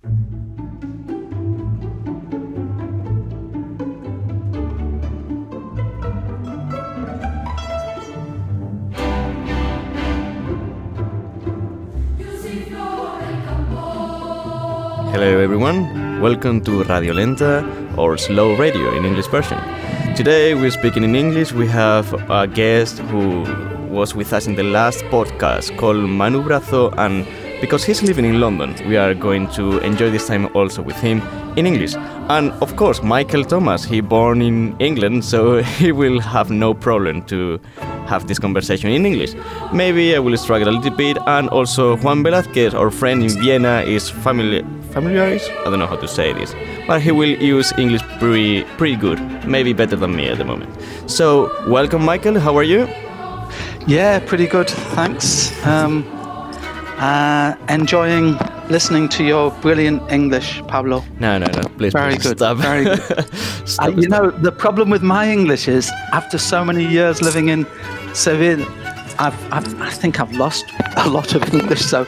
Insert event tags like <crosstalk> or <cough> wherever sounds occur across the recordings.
Hello everyone, welcome to Radio Lenta or Slow Radio in English version. Today we're speaking in English. We have a guest who was with us in the last podcast called Manu Brazo and because he's living in London, we are going to enjoy this time also with him in English. And of course, Michael Thomas, he born in England, so <laughs> he will have no problem to have this conversation in English. Maybe I will struggle a little bit, and also Juan Velázquez, our friend in Vienna, is familiar. Familiarized? I don't know how to say this, but he will use English pretty pretty good, maybe better than me at the moment. So, welcome, Michael. How are you? Yeah, pretty good. Thanks. Um, uh, enjoying listening to your brilliant English, Pablo. No, no, no. Please, Very please good. stop. Very good. <laughs> Stop, Uh, you stop. know, the problem with my English is after so many years living in Seville, I've, I've, I think I've lost a lot of English. So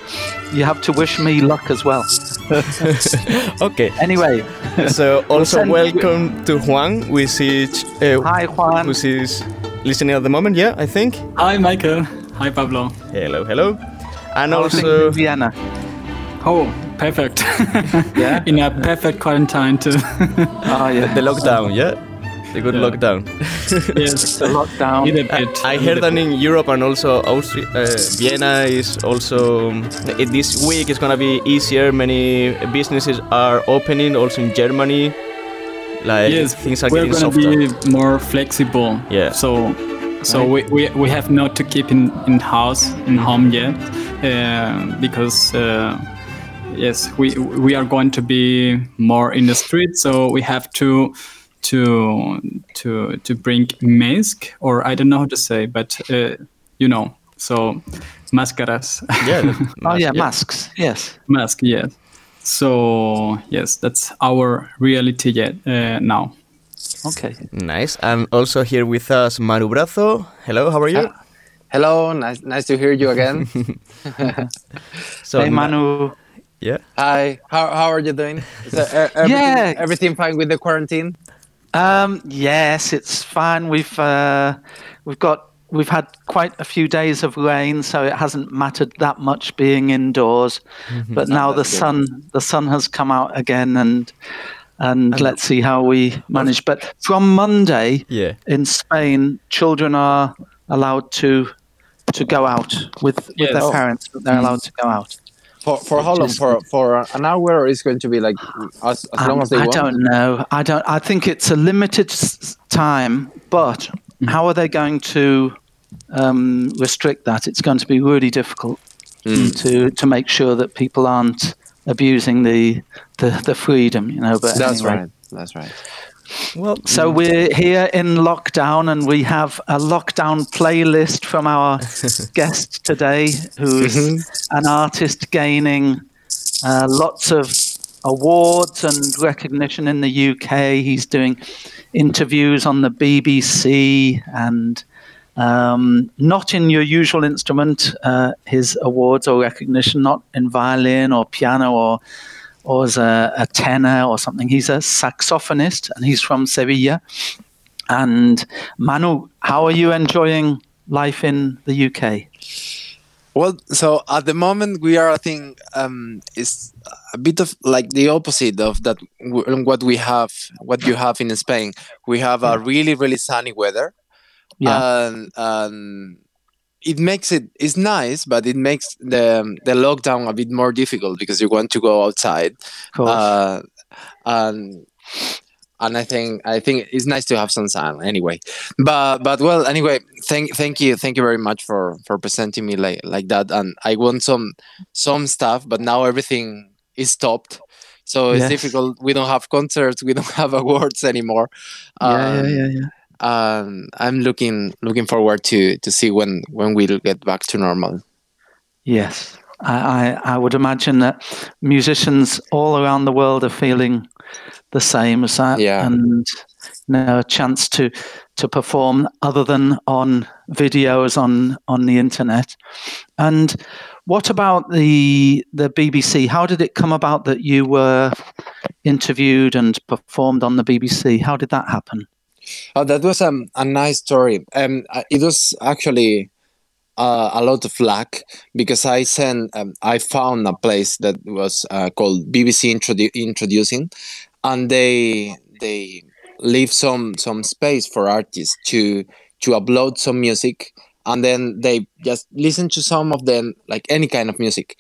you have to wish me luck as well. <laughs> okay. Anyway, So also send- welcome to Juan, which is uh, hi Juan. which is listening at the moment. Yeah, I think. Hi, Michael. Hi, Pablo. Hello, hello. And How are things also, in Vienna. Oh, perfect. <laughs> Yeah? In a perfect quarantine too. Oh <laughs> yeah, the lockdown. Yeah, the good Yeah. lockdown. <laughs> yes. the lockdown. A bit. I need heard that bit. in Europe and also Austria, uh, Vienna is also uh, this week is gonna be easier. Many businesses are opening, also in Germany. Like Yes, things are we're getting gonna softer. be more flexible. Yeah. So, so we, we, we have not to keep in in house in home yet, because uh, yes, we we are going to be more in the street. So we have to to to to bring mask or I don't know how to say, but uh, you know, so máscaras. Yeah. the- <laughs> oh yeah, yeah. masks. Yes. mask yes so yes that's our reality yet uh, now Okay. Nice. And also here with us, Manu Brazo. Hello, how are you? Hello, nice, nice to hear you again. <laughs> So, hey Manu. Yeah. Hi, how, how are you doing? Is uh, everything, Yeah. everything fine with the quarantine? Um, yes, it's fine. We've uh, we've got we've had quite a few days of rain, so it hasn't mattered that much being indoors. But now the that's good. sun the sun has come out again, and and let's see how we manage. But from Monday Yeah. in Spain, children are allowed to to go out with, with Yes. their parents, but they're allowed to go out. For for how long? Just- For for an hour, or is going to be like as, as long Um, as they I want? don't know. I don't. I think it's a limited time, but how are they going to um, restrict that? It's going to be really difficult to to make sure that people aren't abusing the the, the freedom. You know. But That's anyway. right. That's right. Well, So we're here in lockdown, and we have a lockdown playlist from our <laughs> guest today, who's an artist gaining uh, lots of awards and recognition in the UK. He's doing interviews on the BBC and um, not in your usual instrument, uh, his awards or recognition, not in violin or piano or or as a, a tenor or something. He's a saxophonist and he's from Sevilla. And Manu, how are you enjoying life in the UK? Well, so at the moment we are, I think, um, is a bit of like the opposite of that. What we have, what you have in Spain, we have a really, really sunny weather, Yeah. and, and it makes it it's nice, but it makes the the lockdown a bit more difficult because you want to go outside, uh, and and I think I think it's nice to have some sun anyway. But but well anyway, thank thank you thank you very much for for presenting me like like that. And I want some some stuff, but now everything is stopped. So it's Yes. difficult. We don't have concerts. We don't <laughs> have awards anymore. yeah, yeah, Um, yeah, yeah. Um, I'm looking looking forward to to see when when we'll get back to normal. Yes. I, I, I would imagine that musicians all around the world are feeling the same as that. Yeah. And know, a chance to to perform other than on videos on on the internet. And what about the the BBC? How did it come about that you were interviewed and performed on the BBC? How did that happen? Oh, that was um, a nice story. Um, it was actually uh, a lot of luck because I sent, um, I found a place that was uh, called BBC Introdu- Introducing, and they they leave some some space for artists to to upload some music, and then they just listen to some of them, like any kind of music.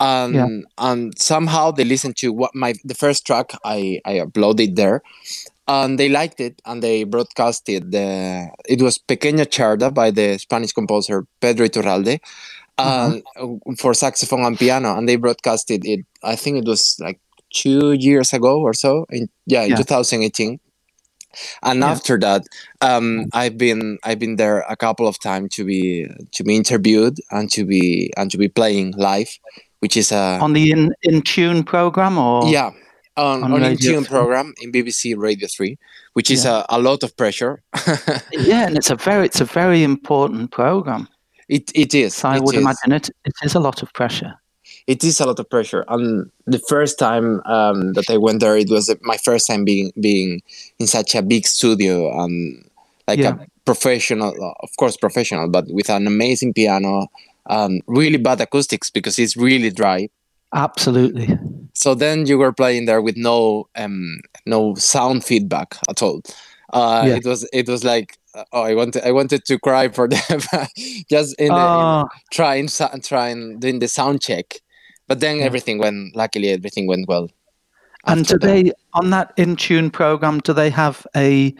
And, yeah. and somehow they listened to what my the first track I, I uploaded there and they liked it and they broadcasted the it was pequeña czarda by the spanish composer pedro iturralde uh-huh. for saxophone and piano and they broadcasted it i think it was like two years ago or so in yeah in yeah. 2018 and yeah. after that um, i've been i've been there a couple of times to be to be interviewed and to be and to be playing live which is a on the in in tune program or yeah on, on, on Tune program in BBC Radio 3, which is yeah. a, a lot of pressure. <laughs> yeah, and it's a very it's a very important program. It it is. So I it would is. imagine it it is a lot of pressure. It is a lot of pressure. And the first time um, that I went there, it was my first time being being in such a big studio and like yeah. a professional, of course, professional, but with an amazing piano, um, really bad acoustics because it's really dry. Absolutely. So then you were playing there with no um, no sound feedback at all. Uh, yeah. It was it was like oh I wanted I wanted to cry for <laughs> them just in, the, in ah. trying trying doing the sound check, but then yeah. everything went luckily everything went well. And do they on that in tune program? Do they have a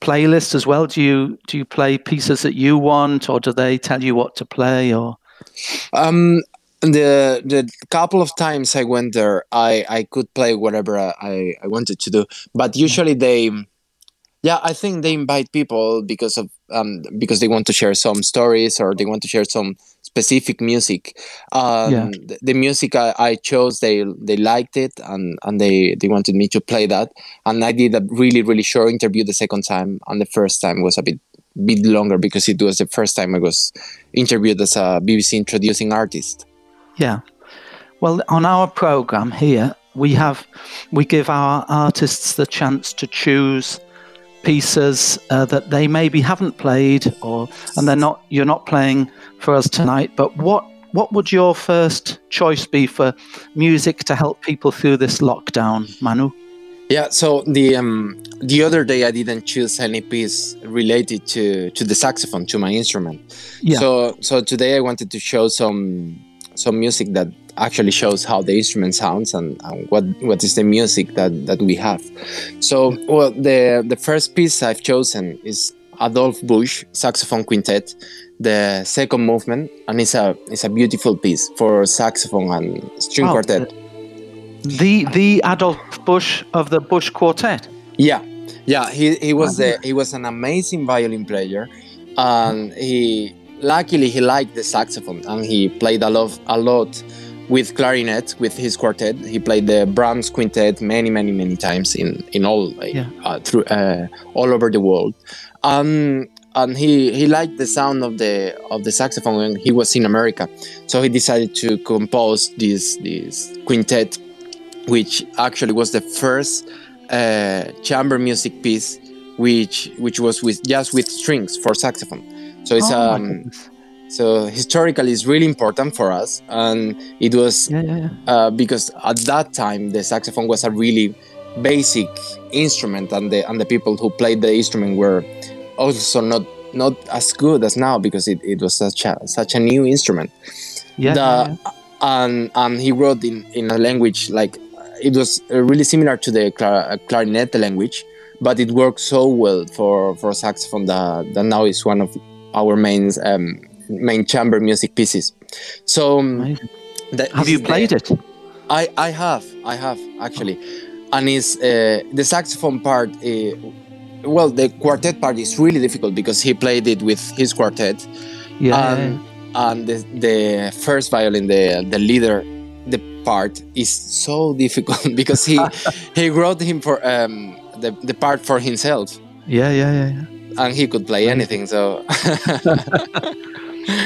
playlist as well? Do you do you play pieces that you want, or do they tell you what to play? Or um, the the couple of times I went there, I I could play whatever I I wanted to do, but usually they, yeah, I think they invite people because of um because they want to share some stories or they want to share some specific music. Um, yeah. the, the music I, I chose, they they liked it and and they they wanted me to play that, and I did a really really short interview the second time, and the first time was a bit bit longer because it was the first time I was interviewed as a BBC introducing artist. Yeah. Well, on our program here, we have we give our artists the chance to choose pieces uh, that they maybe haven't played or and they're not you're not playing for us tonight but what what would your first choice be for music to help people through this lockdown manu yeah so the um the other day i didn't choose any piece related to to the saxophone to my instrument yeah. so so today i wanted to show some some music that actually shows how the instrument sounds and, and, what what is the music that that we have. So, well, the the first piece I've chosen is Adolf Busch saxophone quintet, the second movement, and it's a it's a beautiful piece for saxophone and string oh, quartet. The the Adolf Busch of the Busch Quartet. Yeah, yeah. He he was the he was an amazing violin player, and he luckily he liked the saxophone and he played a lot a lot with clarinet with his quartet. He played the brahms quintet many many many times in in all yeah. uh, through uh, all over the world. Um, and he he liked the sound of the of the saxophone when he was in america. So he decided to compose this this quintet which actually was the first uh, chamber music piece which which was with just with strings for saxophone so it's oh, um, so historically it's really important for us, and it was yeah, yeah, yeah. Uh, because at that time the saxophone was a really basic instrument, and the and the people who played the instrument were also not not as good as now because it, it was such a such a new instrument. Yeah. The, and and he wrote in in a language like it was really similar to the clar- clarinet language, but it worked so well for for saxophone that, that now is one of our main um, main chamber music pieces. So, um, have you played the, it? I I have I have actually, and it's uh, the saxophone part. Uh, well, the quartet part is really difficult because he played it with his quartet. Yeah. And, and the, the first violin, the the leader, the part is so <laughs> difficult because he <laughs> he wrote him for um, the the part for himself Yeah, yeah, yeah, yeah. And he could play anything. So <laughs>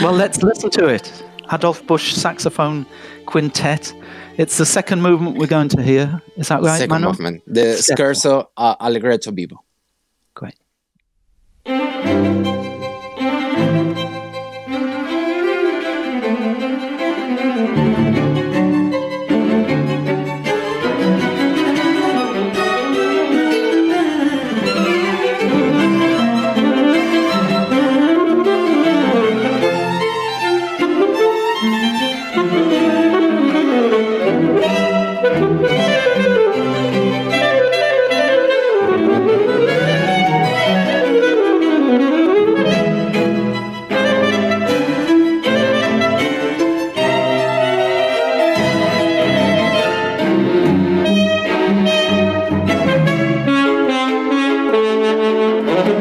Well, let's listen to it. Adolf Busch saxophone quintet. It's the second movement we're going to hear. Is that right, second Manuel? movement, the. Scherzo uh, Allegretto Vivo. Great.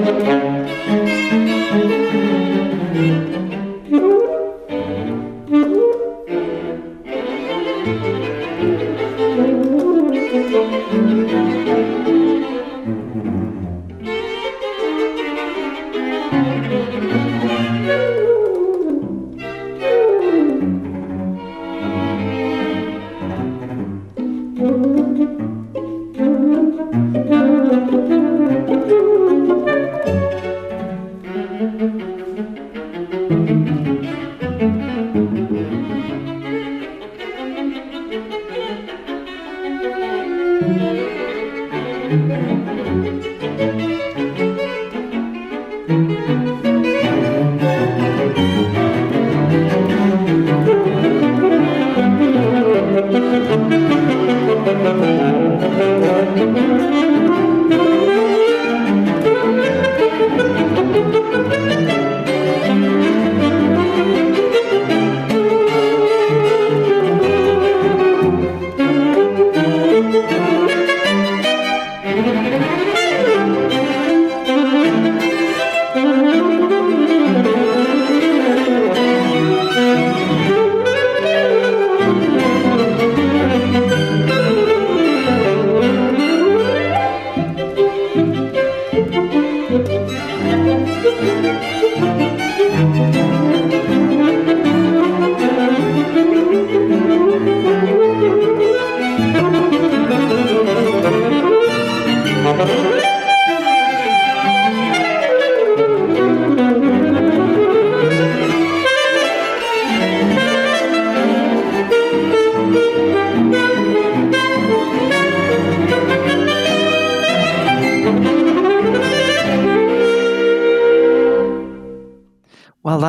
Well,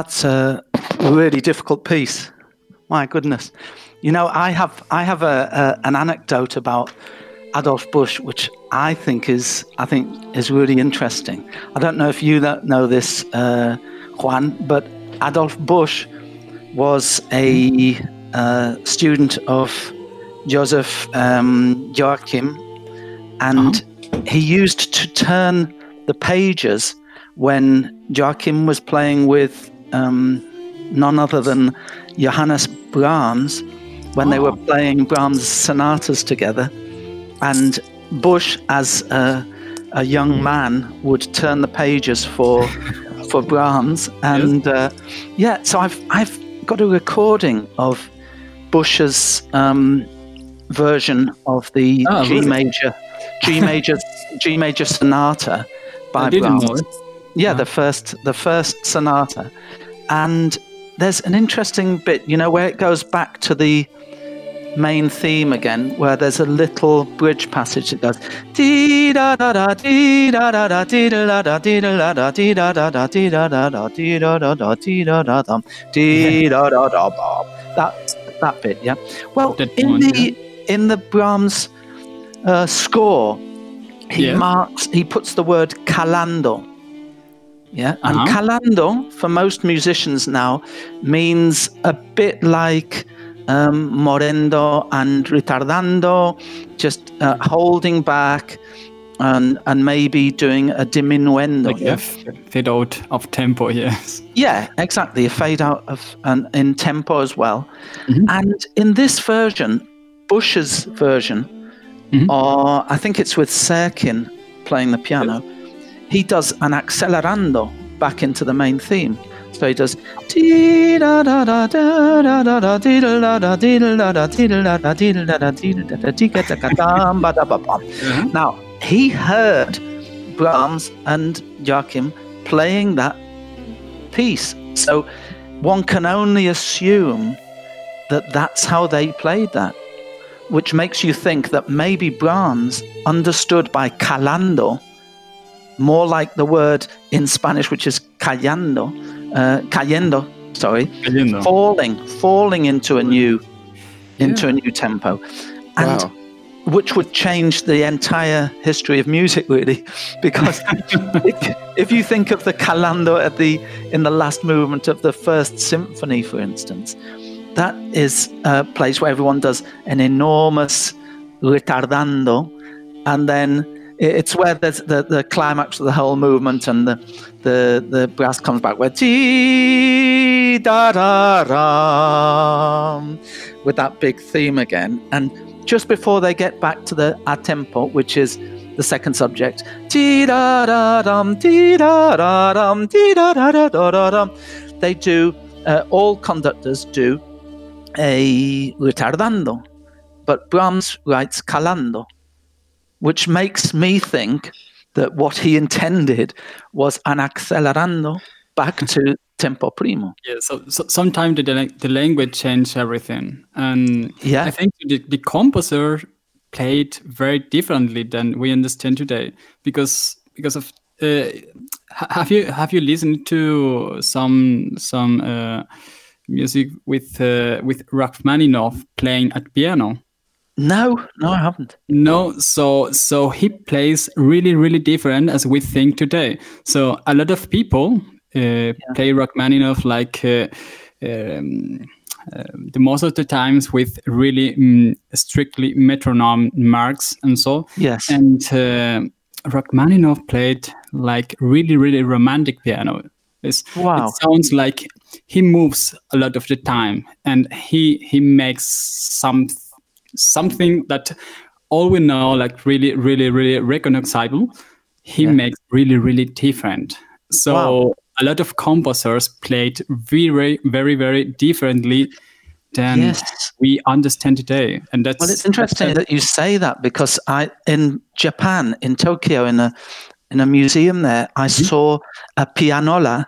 that's a really difficult piece. My goodness. You know, I have I have a, a an anecdote about Adolf Busch, which I think is I think is really interesting. I don't know if you know this, uh, Juan, but Adolf Busch was a uh, student of Joseph um, Joachim, and he used to turn the pages when Joachim was playing with um, none other than Johannes Brahms when they were playing Brahms sonatas together. And Busch, as a, a young man, would turn the pages for <laughs> for Brahms. And uh, yeah, so I've I've got a recording of Busch's um, version of the Oh, G major G <laughs> major G major sonata by Brahms. it. Yeah, the first the first sonata, and there's an interesting bit, you know, where it goes back to the main theme again, where there's a little bridge passage that goes. That that bit, yeah. Well, in the in the Brahms score, he marks he puts the word calando. Yeah, and Uh-huh. calando for most musicians now means a bit like um, morendo and retardando, just uh, holding back and and maybe doing a diminuendo. Like yeah? a fade out of tempo, <laughs> yes. Yeah, exactly. A fade out of and in tempo as well. Mhm. And in this version, Busch's version, Mhm. or I think it's with Serkin playing the piano, he does an accelerando back into the main theme. So he does bum. Now he heard Brahms and Joachim playing that piece, so one can only assume that that's how they played that, which makes you think that maybe Brahms understood by calando more like the word in Spanish, which is callando, uh, cayendo, sorry, Cayendo. falling, falling into a new, into a new tempo, and Wow. which would change the entire history of music, really, <laughs> because <laughs> if, if you think of the calando at the in the last movement of the first symphony, for instance, that is a place where everyone does an enormous retardando, and then i- it's where there's the, the climax of the whole movement, and the the, the brass comes back with dee da da ram with that big theme again, and just before they get back to the a tempo, which is the second subject, dee da da dum, da da dum, da da da da dum, they do. Uh, all conductors do a retardando, but Brahms writes calando, which makes me think that what he intended was an accelerando back <laughs> to tempo primo. Yeah, so, so sometimes the, the language changed everything, and Yeah. I think the, the composer played very differently than we understand today because because of uh, have you have you listened to some some uh, music with uh, with Rachmaninoff playing at piano? No, no, I haven't. No, so so he plays really really different as we think today. So a lot of people uh, play Rachmaninoff like uh, um, uh, the most of the times with really mm, strictly metronome marks and so. Yes. And uh, Rachmaninoff played like really really romantic piano. It's, Wow. It sounds like he moves a lot of the time, and he he makes some something that all we know like really really really recognizable he makes really really different. So Wow. a lot of composers played very very very differently than Yes. we understand today and that's Well, it's interesting that you say that because I in Japan, in Tokyo, in a in a museum there, I saw a pianola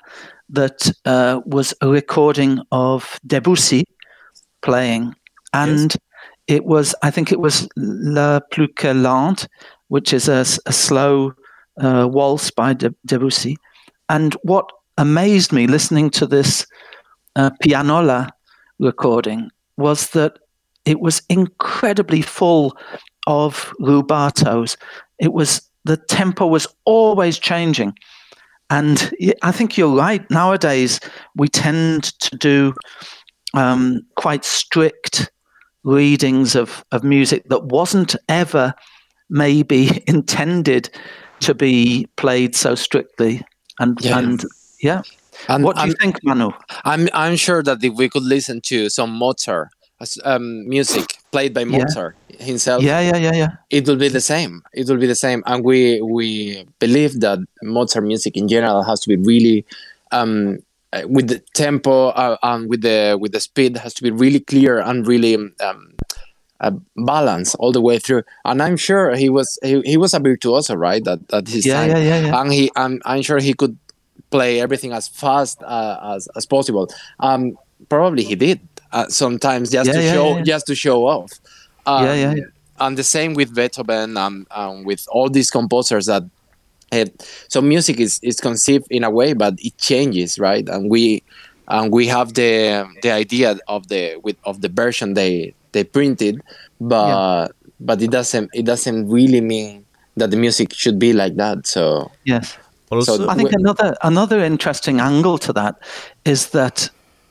that uh, was a recording of Debussy playing, and it was I think it was La Plus que Lente, which is a slow uh, waltz by De- Debussy. And what amazed me listening to this uh, pianola recording was that it was incredibly full of rubatos. It was the tempo was always changing, and I think you're right. Nowadays, we tend to do um, quite strict readings of, of music that wasn't ever maybe <laughs> intended to be played so strictly. And Yeah. and yeah, And what do you I'm, think, Manu? I'm I'm sure that if we could listen to some Mozart um, music played by Yeah. Mozart himself, Yeah, yeah, yeah, yeah. it will be the same. It will be the same, and we we believe that Mozart music in general has to be really um, uh, with the tempo uh, and with the with the speed has to be really clear and really um, uh, balanced all the way through. And I'm sure he was he, he was a virtuoso, right? That at his Yeah, time, yeah, yeah, yeah. and he I'm I'm sure he could play everything as fast uh, as as possible. Um, probably he did uh, sometimes just Yeah, to yeah, show yeah, just to show off. Um, Yeah, yeah, yeah. And the same with Beethoven and um, with all these composers that. Uh, so music is, is conceived in a way, but it changes, right? And we and we have the the idea of the with of the version they they printed, but but it doesn't it doesn't really mean that the music should be like that. So Yes. Also, I think another another interesting angle to that is that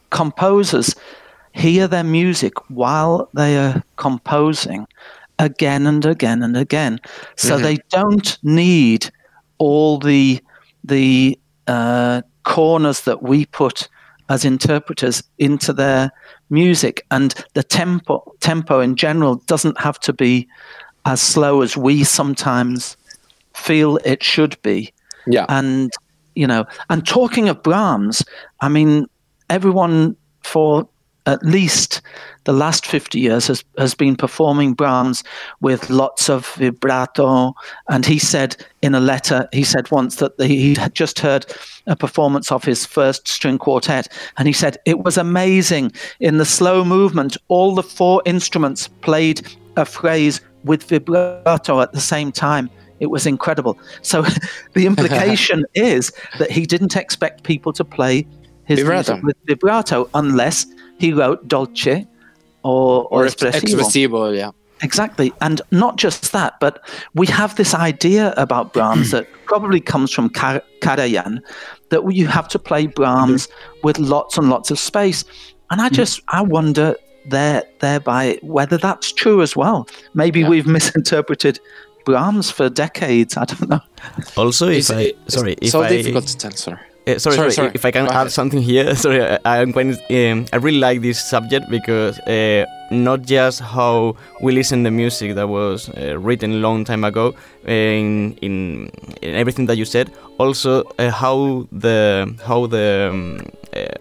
composers hear their music while they are composing again and again and again, so they don't need all the the uh, corners that we put as interpreters into their music, and the tempo tempo in general doesn't have to be as slow as we sometimes feel it should be Yeah. And, you know, and talking of Brahms, I mean, everyone for at least the last 50 years has, has been performing Brahms with lots of vibrato. And he said in a letter, he said once that he had just heard a performance of his first string quartet. And he said it was amazing. In the slow movement, all the four instruments played a phrase with vibrato at the same time. It was incredible. So <laughs> the implication <laughs> is that he didn't expect people to play his Vibrato. with vibrato unless he wrote dolce or, or, Or espressivo. expressivo, yeah. Exactly. And not just that, but we have this idea about Brahms <clears throat> that probably comes from Kar- Karajan that you have to play Brahms mm-hmm. with lots and lots of space. And I mm. just, I wonder there, thereby whether that's true as well. Maybe Yeah. we've misinterpreted Brahms for decades. I don't know. Also, if It's, I it's sorry, if so I difficult to tell, sorry. Uh, sorry, Sorry, sorry. If I can Go add ahead. something here, <laughs> sorry, I, I'm going. Um, I really like this subject because uh, not just how we listen to music that was uh, written a long time ago in, in in everything that you said, also how the how the um,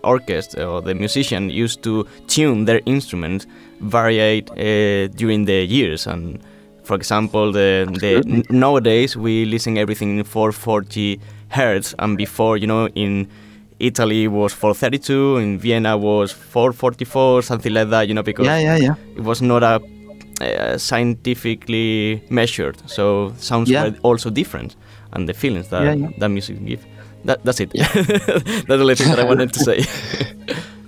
orchestra or the musician used to tune their instrument variate uh, during the years and. For example, the, the nowadays we listen everything in 440 hertz, and before, you know, in Italy was 432, in Vienna was 444, something like that, you know, because Yeah, yeah, yeah. it was not a uh, scientifically measured, so sounds Yeah. were also different, and the feelings that Yeah, yeah. that music give. That, that's it. <laughs> that's the only thing that I wanted to say. <laughs>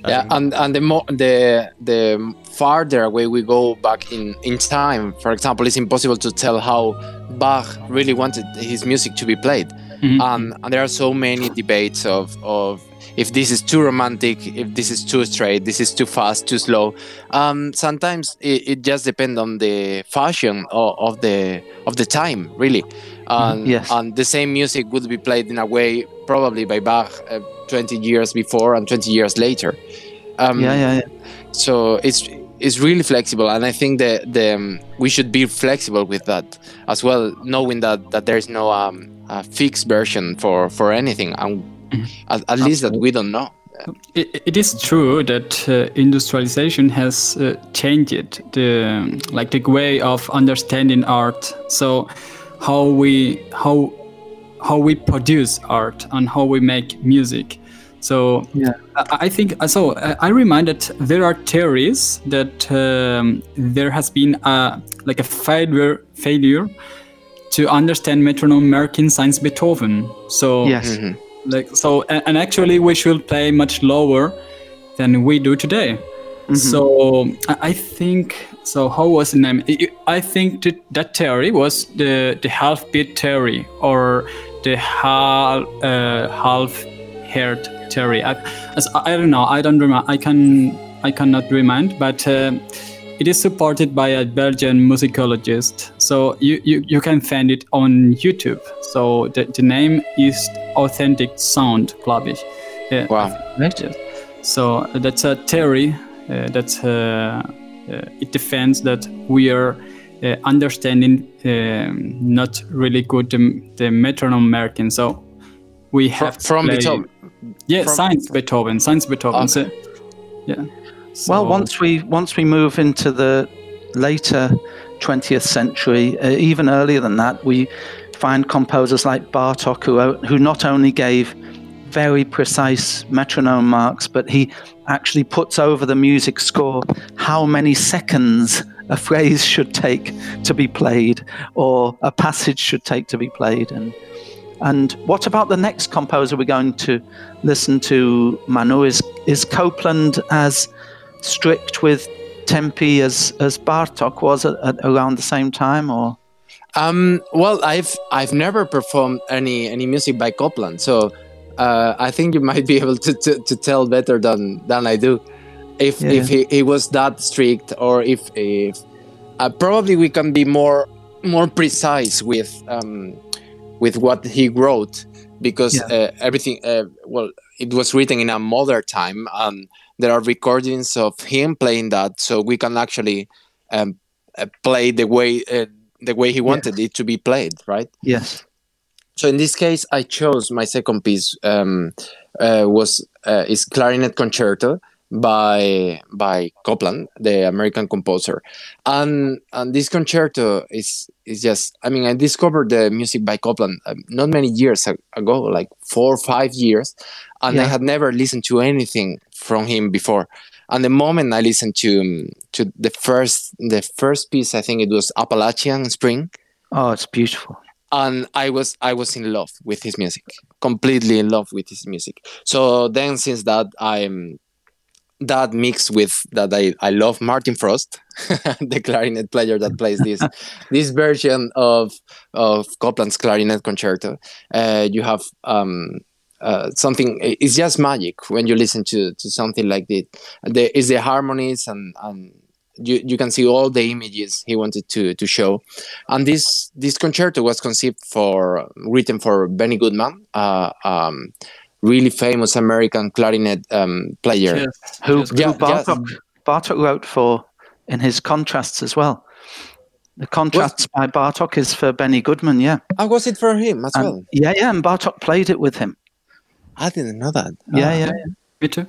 <laughs> yeah and and the more the the farther away we go back in in time for example it's impossible to tell how bach really wanted his music to be played Mhm. um, and there are so many debates of of if this is too romantic if this is too straight this is too fast too slow um, sometimes it, it just depends on the fashion of, of the of the time really and, Yes. and the same music would be played in a way probably by bach uh, 20 years before and 20 years later um, Yeah, yeah, yeah. so it's it's really flexible and i think that the um, we should be flexible with that as well knowing that that there's no um, a fixed version for for anything and at, at least that we don't know It, it is true that uh, industrialization has uh, changed the like the way of understanding art. So how we how how we produce art and how we make music. So Yeah. I, I think so. I I remind that there are theories that um, there has been a like a failure failure to understand metronome marking since Beethoven. So Yes. Mhm. like so and, and actually we should play much lower than we do today so I, I think so how was the name I- i think that, that theory was the the half beat theory or the half uh, half hertz theory I, as, I don't know i don't remember i can i cannot remind but uh, it is supported by a Belgian musicologist. So you, you, you can find it on YouTube. So the, the name is Authentic Sound, glaube ich. Yeah, Wow. Yes. So that's a theory uh, that uh, uh, it defends that we are uh, understanding um, not really good the, the metronome marking. So we have to from play- Beethoven Yeah, from- science Beethoven, science Beethoven. So, yeah. Well, once we once we move into the later 20th century, uh, even earlier than that, we find composers like Bartok who who not only gave very precise metronome marks, but he actually puts over the music score how many seconds a phrase should take to be played or a passage should take to be played and and what about the next composer we're going to listen to, Manu? Is is Copland as strict with tempi as as Bartok was at, at around the same time, or Um, well, I've I've never performed any any music by Copland, so uh, I think you might be able to, to, to tell better than than I do. If Yeah. if he, he was that strict, or if if uh, probably we can be more more precise with um, with what he wrote because Yeah. uh, everything uh, well it was written in a modern time and there are recordings of him playing that so we can actually um, uh, play the way uh, the way he wanted it to be played right? Yes, so in this case, I chose my second piece um, uh, was uh, is clarinet concerto by by Copland, the American composer, and and this concerto is is just. I mean, I discovered the music by Copland um, not many years ago, like four or five years, and yeah. I had never listened to anything from him before. And the moment I listened to to the first the first piece, I think it was Appalachian Spring. Oh, it's beautiful and I was I was in love with his music, completely in love with his music. So then, since that, I'm that mixed with that I, I love Martin Frost, <laughs> the clarinet player that plays this <laughs> this version of of Copland's clarinet concerto. Uh, you have um, uh, something. It's just magic when you listen to to something like this. There is the harmonies and and you, you can see all the images he wanted to to show and this this concerto was conceived for written for benny goodman uh, um, really famous american clarinet um, player yes. who, yes. who bartok, yes. bartok wrote for in his contrasts as well the contrasts by bartok is for benny goodman yeah oh, was it for him as and, well yeah yeah and bartok played it with him i didn't know that yeah oh. yeah, yeah. me too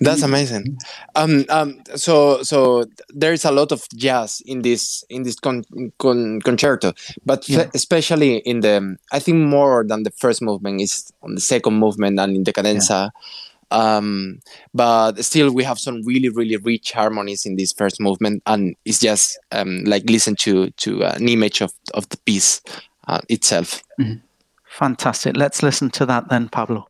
that's amazing. Um, um, so, so there is a lot of jazz in this in this con, con, concerto, but yeah. especially in the, I think more than the first movement is on the second movement and in the cadenza. Yeah. Um, but still, we have some really, really rich harmonies in this first movement, and it's just um, like listen to to an image of of the piece uh, itself. Mm-hmm. Fantastic. Let's listen to that then, Pablo.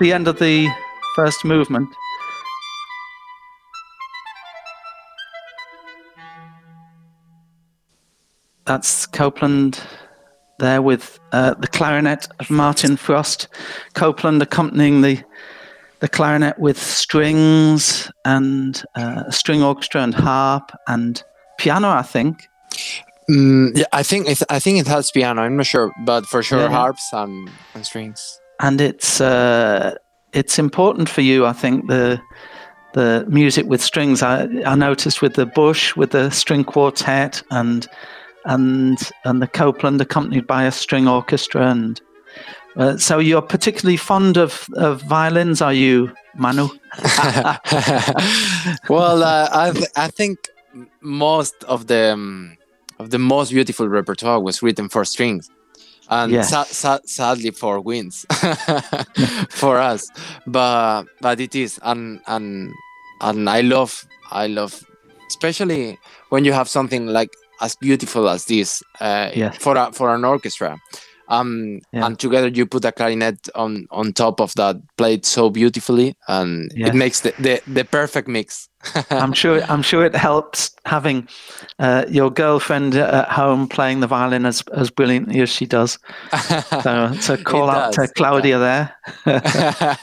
The end of the first movement. That's Copland there with uh, the clarinet of Martin Frost. Copland accompanying the the clarinet with strings and uh, a string orchestra and harp and piano, I think. Mm, yeah, I think it, I think it has piano. I'm not sure, but for sure Yeah. harps and, and strings. And it's uh, it's important for you, I think the the music with strings. I, I noticed with the Busch, with the string quartet, and and and the Copland accompanied by a string orchestra, and uh, so you're particularly fond of, of violins, are you, Manu? <laughs> <laughs> well, uh, I th- I think most of the um, of the most beautiful repertoire was written for strings, and Yes. sa- sa- sadly for wins <laughs> for us. But but it is, and and and I love I love, especially when you have something like as beautiful as this uh, Yes. for a, for an orchestra. Um, Yeah. and together you put a clarinet on on top of that played so beautifully and Yes. it makes the, the the perfect mix <laughs> I'm sure I'm sure it helps having uh, your girlfriend at home playing the violin as as brilliantly as she does. <laughs> So, so call out does, to Claudia there. <laughs>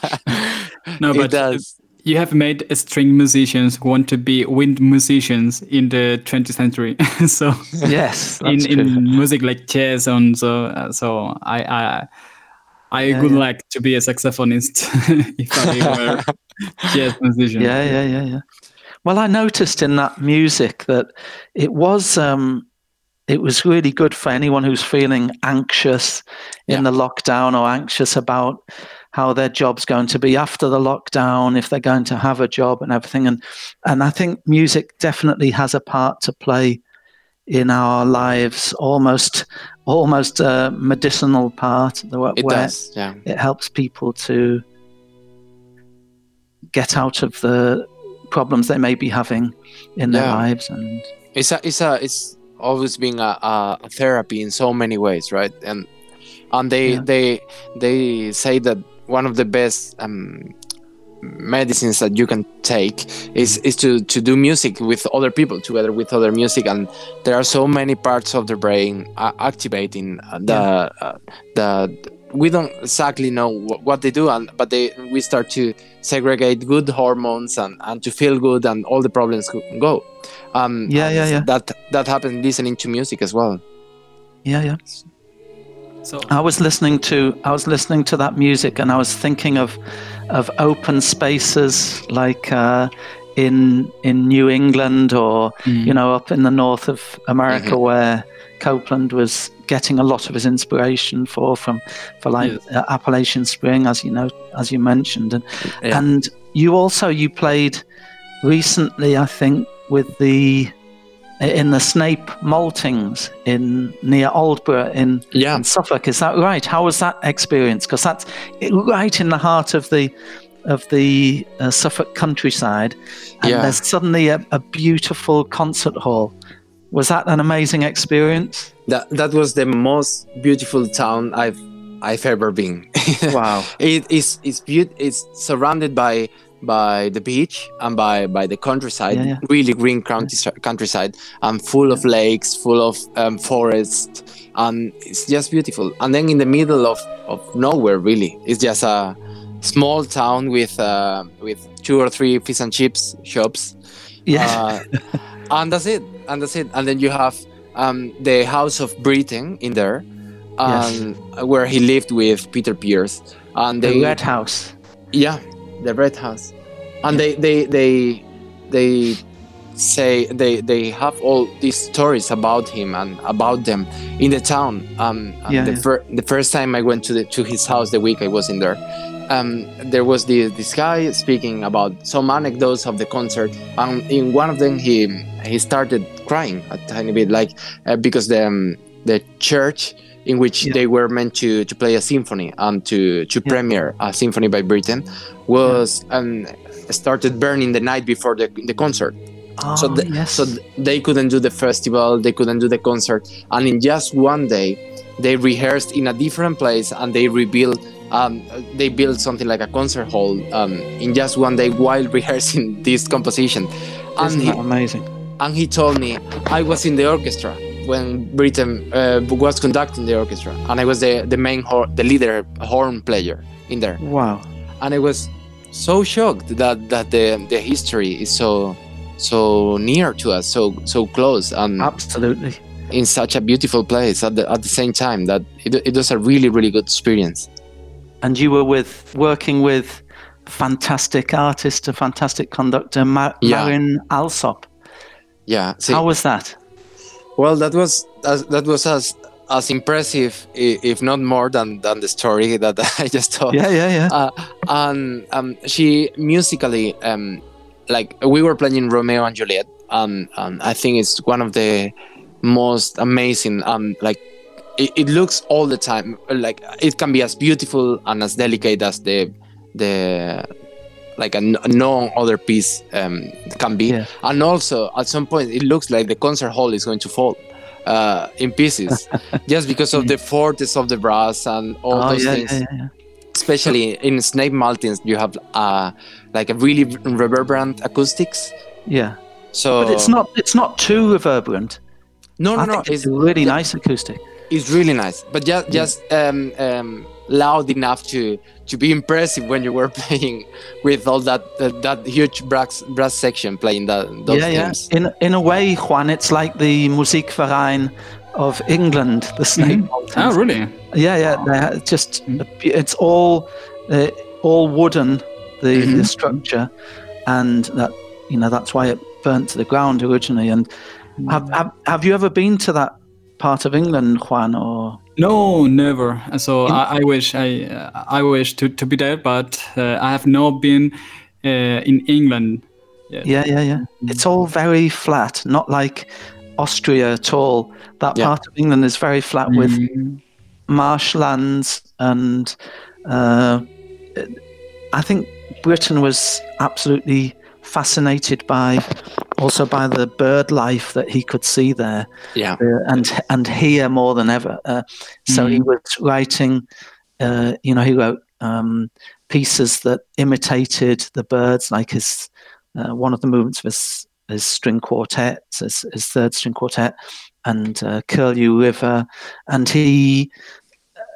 No, it but does you have made string musicians want to be wind musicians in the 20th century. <laughs> so Yes, <laughs> in, true. in music like jazz and so uh, so I I I Yeah, would yeah. like to be a saxophonist <laughs> if I were jazz musician. Yeah, yeah, yeah, yeah. Well, I noticed in that music that it was um, it was really good for anyone who's feeling anxious in the lockdown or anxious about how their job's going to be after the lockdown, if they're going to have a job and everything. And and I think music definitely has a part to play in our lives, almost almost a medicinal part. The wa- it where does yeah it helps people to get out of the problems they may be having in their Yeah. lives and it's a it's a it's always been a, a, a therapy in so many ways right and and they Yeah. they they say that one of the best um medicines that you can take is is to to do music with other people together with other music. And there are so many parts of the brain uh, activating uh, the uh, the we don't exactly know wh- what they do and but they we start to segregate good hormones and and to feel good and all the problems go- go. Um Yeah, yeah, yeah. that that happens listening to music as well. Yeah yeah So i was listening to i was listening to that music and i was thinking of of open spaces like uh in in new england or you know up in the north of america where copland was getting a lot of his inspiration for from for like Yes. uh, appalachian spring as you know as you mentioned and Yeah. and you also you played recently i think with the in the snape maltings in near aldeburgh in, yeah. in suffolk. Is that right? How was that experience? Because that's right in the heart of the of the uh, suffolk countryside. And Yeah. there's suddenly a, a beautiful concert hall. Was that an amazing experience? That that was the most beautiful town i've i've ever been. <laughs> Wow. It is it's beaut- it's surrounded by by the beach and by by the countryside Yeah, yeah. really green country, countryside and full of lakes full of um, forest and it's just beautiful. And then in the middle of of nowhere really. It's just a small town with uh, with two or three fish and chips shops. Yeah. Uh, and that's it and that's it. And then you have um, the house of britten in there Yes. um, where he lived with peter pears and the they red house. Yeah the red house. And they they they they say they they have all these stories about him and about them in the town. Um Yeah, the, yeah. fir- the first time i went to the to his house the week i was in there um there was the, this guy speaking about some anecdotes of the concert. And in one of them he he started crying a tiny bit like uh, because the um, the church in which Yeah. they were meant to to play a symphony and to to Yeah. premiere a symphony by britten was um started burning the night before the, the concert Oh, so the, yes. so they couldn't do the festival they couldn't do the concert and in just one day they rehearsed in a different place and they rebuilt um, they built something like a concert hall um, in just one day while <laughs> rehearsing this composition and Isn't he, amazing? and he told me i was in the orchestra when britten uh, was conducting the orchestra and i was the, the main hor- the leader horn player in there Wow. and I was so shocked that that the the history is so so near to us, so so close, and Absolutely. in such a beautiful place at the at the same time. That it, it was a really really good experience. And you were with working with fantastic artist, a fantastic conductor, Ma- Yeah. Marin Alsop. Yeah. See, How was that? Well, that was as, that was as as impressive, if not more than than the story <laughs> that I just told. Yeah, yeah, yeah. uh, and um, she musically um, like we were playing romeo and juliet and, um, i think it's one of the most amazing um, like it, it looks all the time like it can be as beautiful and as delicate as the the like a, no other piece um, can be Yeah. and also at some point it looks like the concert hall is going to fall uh, in pieces <laughs> just because of the fortes of the brass and all oh, those yeah, things yeah, especially in Snape Maltings, you have uh, like a really reverberant acoustics. Yeah. So, But it's not it's not too reverberant. No, no, no. It's, it's a really nice acoustic. It's really nice, but just just um, um, loud enough to to be impressive when you were <laughs> playing with all that that, that huge brass brass section playing that those yeah, yeah. In in a way, Juan, it's like the Musikverein of England, the Snape Maltings. Oh, really? Yeah, yeah. They're just Mm. a it's all uh, all wooden, the, Mhm. the structure, and that you know that's why it burnt to the ground originally. And have have, have you ever been to that part of England, Juan? Or No, never. So I, I wish I uh, I wish to, to be there, but uh, I have not been uh, in England. Yet. yeah, yeah, yeah. It's all very flat, not like Austria at all. That Yeah. part of England is very flat with Mm, marshlands and uh, I think Britten was absolutely fascinated by also by the bird life that he could see there Yeah, uh, and and hear more than ever. Uh, so he Mhm. was writing, uh, you know, he wrote um, pieces that imitated the birds, like his uh, one of the movements of his, his string quartet, his, his third string quartet, and uh, Curlew River, and he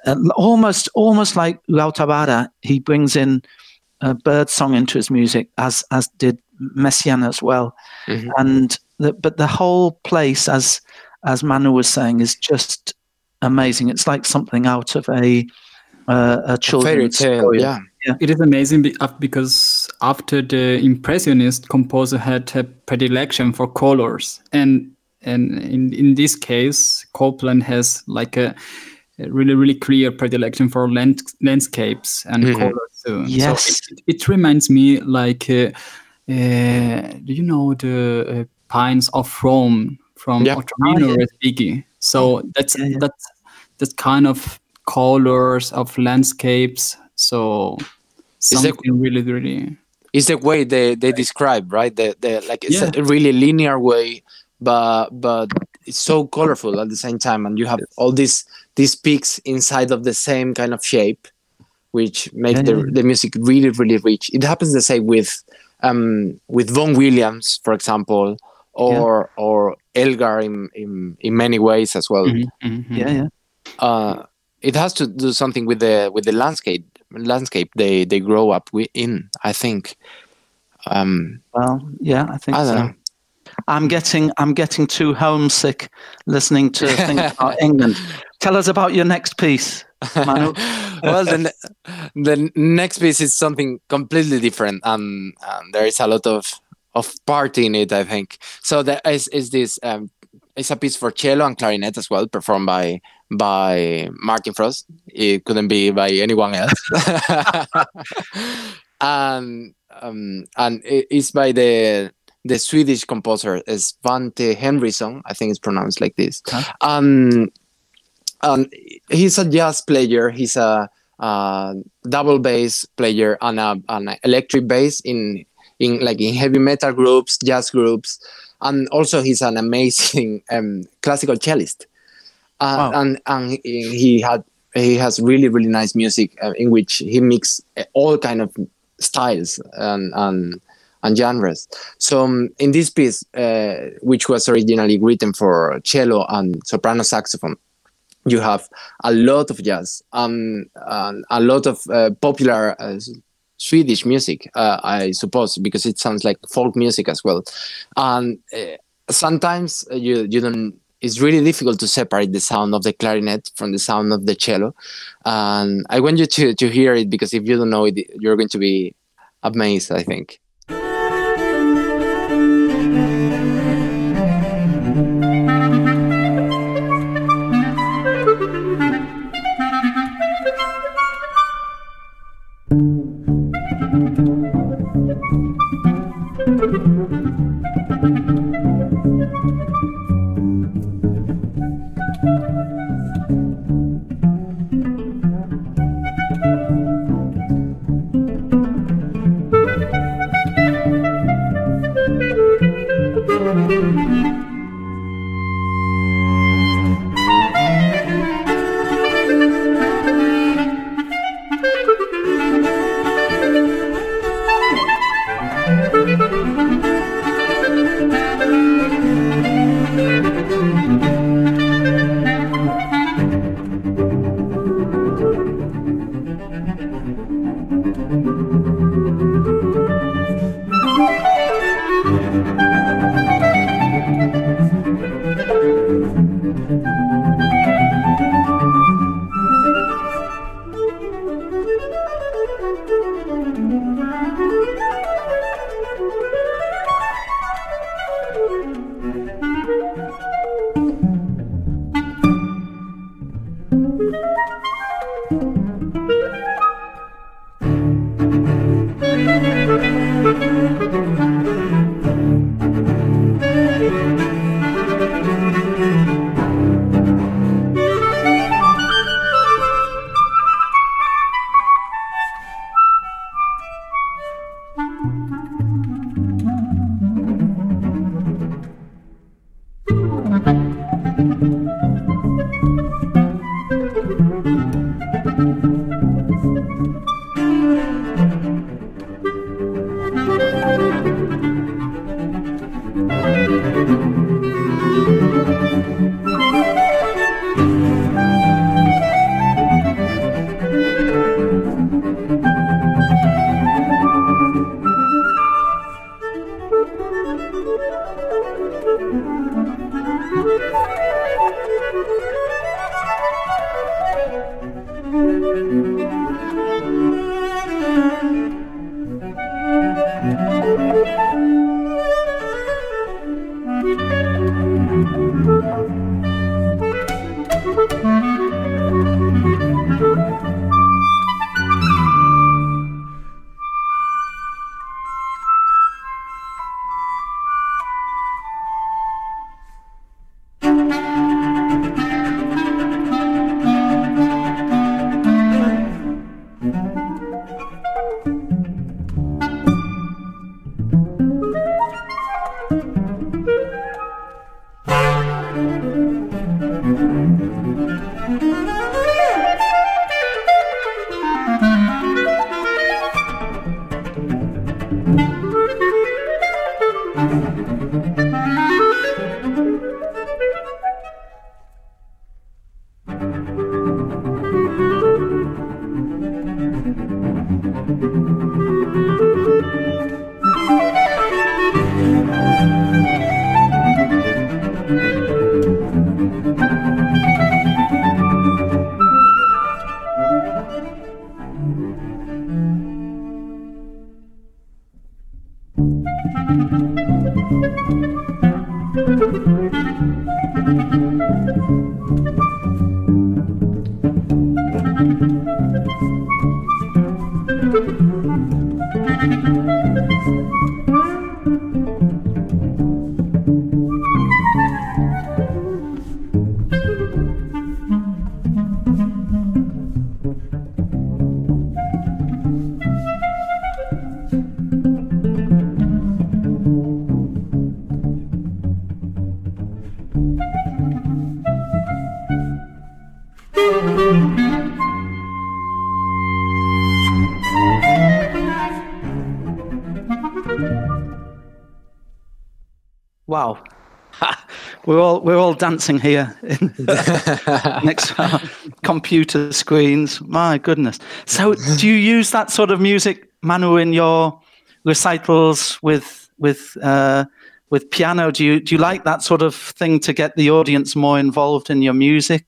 uh, almost almost like Rautavaara, he brings in uh, bird song into his music, as as did Messiaen as well, Mhm. and the, but the whole place, as as Manu was saying, is just amazing. It's like something out of a uh, a fairy tale. story. Yeah, It is amazing because after the Impressionist composer had a predilection for colors, and and in in this case, Copland has like a, a really really clear predilection for land, landscapes and Mhm. colors too. Yes. so it, it reminds me like, uh, do you know the uh, pines of Rome from Yeah. Ottorino Ah, yeah. Respighi? So that's Yeah, yeah. that's that kind of colors of landscapes. So that- something really, really. it's the way they they describe right. The the like it's Yeah. a really linear way, but but it's so colorful at the same time, and you have all these these peaks inside of the same kind of shape, which make Yeah, the yeah, yeah. the music really really rich. It happens the same with um with Vaughan Williams, for example, or or Elgar in, in in many ways as well. Mhm, mhm. Yeah, yeah. uh, it has to do something with the with the landscape landscape they they grow up in. I think. Um, Well, yeah, I think I so. know. I'm getting I'm getting too homesick listening to things <laughs> about England. Tell us about your next piece. Manu? <laughs> well, the the next piece is something completely different, and um, there is a lot of of party in it. I think so. There is is this. Um, it's a piece for cello and clarinet as well, performed by by Martin Frost. It couldn't be by anyone else. <laughs> and um, and it's by the the Swedish composer Svante Henryson. I think it's pronounced like this. Okay. Um, and he's a jazz player. He's a, uh double bass player and a, an electric bass in in like in heavy metal groups, jazz groups, and also he's an amazing <laughs> um, classical cellist. Uh, Wow. And and he had he has really really nice music uh, in which he mix uh, all kind of styles and and and genres. So um, in this piece, uh, which was originally written for cello and soprano saxophone, you have a lot of jazz, and a lot of uh, popular uh, Swedish music, uh, I suppose, because it sounds like folk music as well. And uh, sometimes you you don't. It's really difficult to separate the sound of the clarinet from the sound of the cello. And I want you to to hear it because if you don't know it, you're going to be amazed. I think. Música all dancing here in <laughs> next to our computer screens. My goodness. So do you use that sort of music, Manu, in your recitals with with uh, with piano? Do you do you like that sort of thing to get the audience more involved in your music?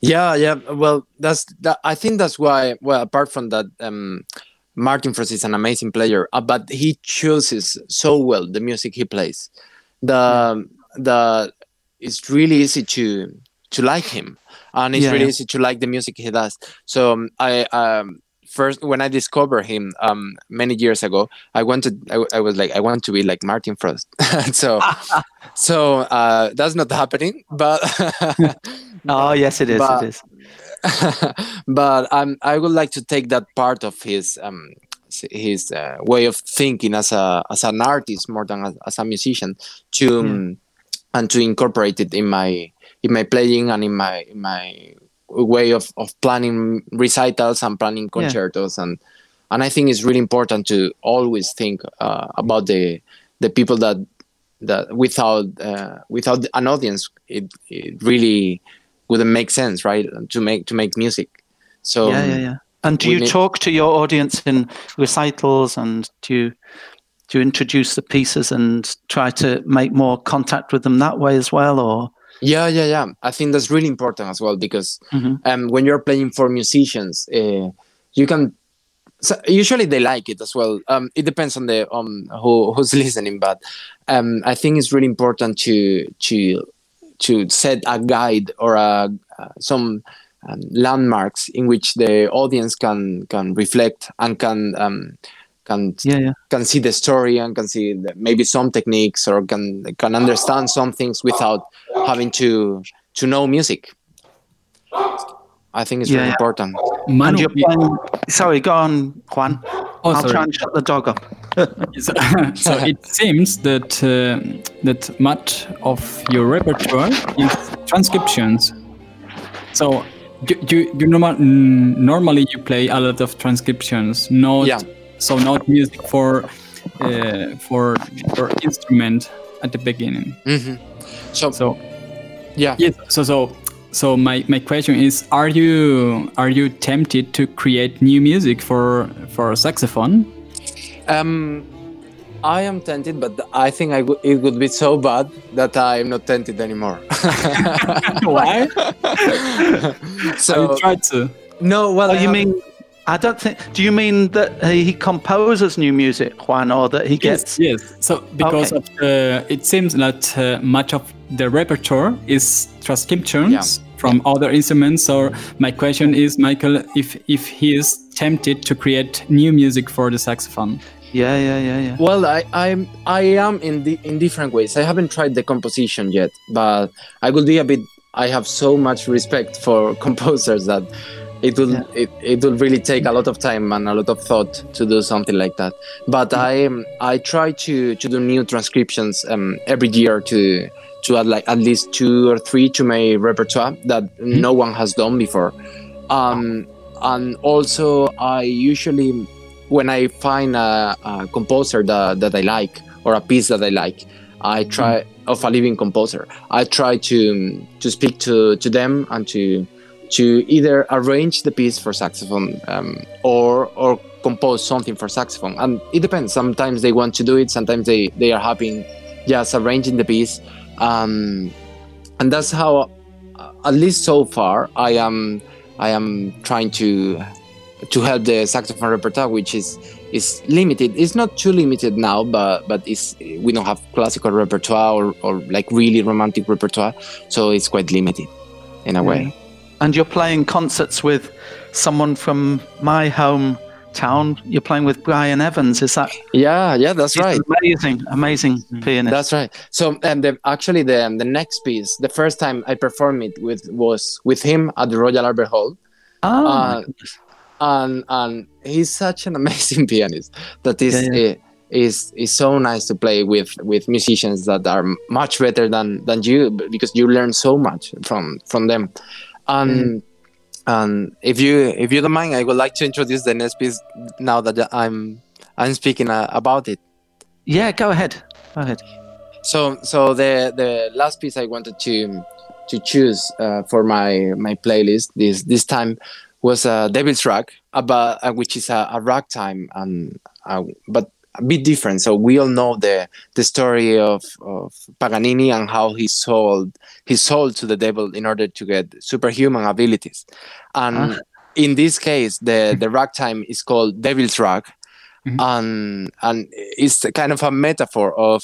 Yeah, yeah. Well, that's that. I think that's why. Well, apart from that, um, Martin Frost is an amazing player, uh, but he chooses so well the music he plays. The the it's really easy to to like him, and it's Yeah, really easy to like the music he does. So um, I um, first when I discovered him um, many years ago, I wanted I was like I want to be like Martin Frost. <laughs> so <laughs> so uh, that's not happening, but. <laughs> Oh yes, it is. But- it is. but um, I would like to take that part of his um, his uh, way of thinking as a as an artist more than as, as a musician to um, and to incorporate it in my in my playing and in my in my way of, of planning recitals and planning Yeah. concertos and and I think it's really important to always think uh, about the the people that that without uh, without an audience it, it really wouldn't make sense right to make to make music so yeah, yeah, yeah. And do you need- talk to your audience in recitals, and do you do you introduce the pieces and try to make more contact with them that way as well, or? Yeah yeah yeah. I think that's really important as well because Mhm. um, when you're playing for musicians uh, you can so usually they like it as well. Um, it depends on the on who who's <laughs> listening but um, i think it's really important to to to set a guide or a uh, some um, landmarks in which the audience can can reflect and can um, can yeah, yeah, can see the story and can see the, maybe some techniques or can can understand some things without having to to know music. I think it's Yeah, very important. Manu, you're playing. Sorry, go on, Juan. oh, I'll sorry. try and shut the dog up. <laughs> so, so it seems that uh, that much of your repertoire is transcriptions. So you you, you normal, normally you play a lot of transcriptions, not Yeah. So not music for uh, for for instrument at the beginning. Mhm. So, So yeah, yes, so so so my, my question is: Are you are you tempted to create new music for for saxophone? um, I am tempted, but I think I it would be so bad that I'm not tempted anymore. <laughs> Why? <laughs> so I tried to. no, well, Oh, you mean? I don't think. Do you mean that he composes new music, Juan, or that he gets? Yes, yes. So because Okay. of the, it seems that uh, much of the repertoire is transcriptions Yeah. from other instruments. So my question is, Michael, if if he is tempted to create new music for the saxophone. Yeah, yeah, yeah, yeah. Well, I I'm I am in the in different ways. I haven't tried the composition yet, but I will be a bit. I have so much respect for <laughs> composers that it will Yeah. it, it will really take a lot of time and a lot of thought to do something like that. But I um, I try to to do new transcriptions um, every year to to add like at least two or three to my repertoire that no one has done before. Um, and also I usually when I find a, a composer that, that I like or a piece that I like, I try of a living composer. I try to to speak to, to them and to to either arrange the piece for saxophone um, or or compose something for saxophone. And it depends. Sometimes they want to do it. Sometimes they they are happy just arranging the piece. Um, and that's how, uh, at least so far, I am I am trying to to help the saxophone repertoire, which is is limited. It's not too limited now, but but it's we don't have classical repertoire or, or like really romantic repertoire, so it's quite limited in a way. And you're playing concerts with someone from my hometown. You're playing with Brian Evans. Is that Yeah, yeah, that's he's right. Amazing, amazing pianist. That's right. So, and the, actually, the the next piece, the first time I performed it with was with him at the Royal Albert Hall. oh, uh, and and he's such an amazing <laughs> pianist that is Yeah, yeah. eh, is is so nice to play with with musicians that are much better than than you because you learn so much from from them and and if you if you don't mind i would like to introduce the next piece now that i'm i'm speaking uh, about it yeah, go ahead. Go ahead. So so the the last piece I wanted to to choose uh, for my my playlist this this time was uh, Devil's Rock, about uh, which is a, a ragtime and uh, but a bit different. So we all know the the story of, of Paganini and how he sold he sold to the devil in order to get superhuman abilities, and Ah. in this case the <laughs> the ragtime is called Devil's Rock, Mhm. and and it's kind of a metaphor of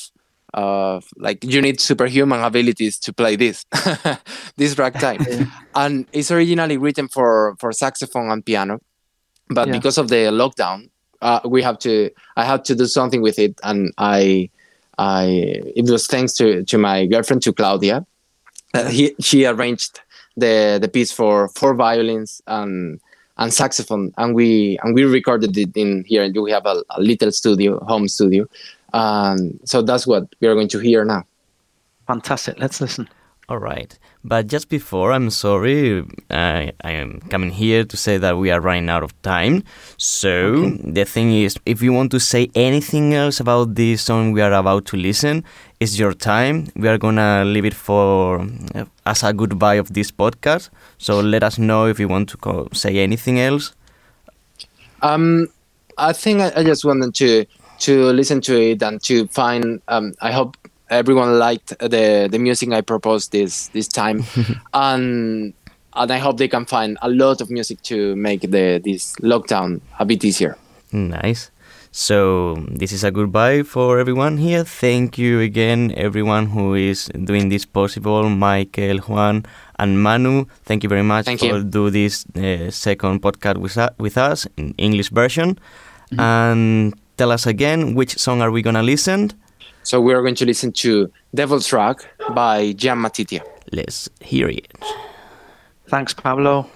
of like you need superhuman abilities to play this <laughs> this ragtime <laughs> Yeah. and it's originally written for for saxophone and piano but Yeah. because of the lockdown uh, we have to i had to do something with it and i i it was thanks to to my girlfriend to claudia uh, he, she arranged the the piece for four violins and and saxophone and we and we recorded it in here and we have a, a little studio home studio and so that's what we are going to hear now Fantastic. Let's listen. All right. But just before, I'm sorry, I, I am coming here to say that we are running out of time. So the thing is, if you want to say anything else about this song we are about to listen, it's your time. We are gonna leave it for uh, as a goodbye of this podcast. So let us know if you want to co- say anything else. Um, I think I, I just wanted to to listen to it and to find. Um, I hope everyone liked the the music I proposed this this time, <laughs> and and I hope they can find a lot of music to make the this lockdown a bit easier. Nice. So this is a goodbye for everyone here. Thank you again, everyone who is doing this possible. Michael, Juan, and Manu. Thank you very much Thank for you. do this uh, second podcast with, u- with us in English version. And tell us again which song are we gonna listen? So we are going to listen to Devil's Rock by Gian Matitia. Let's hear it. Thanks, Pablo.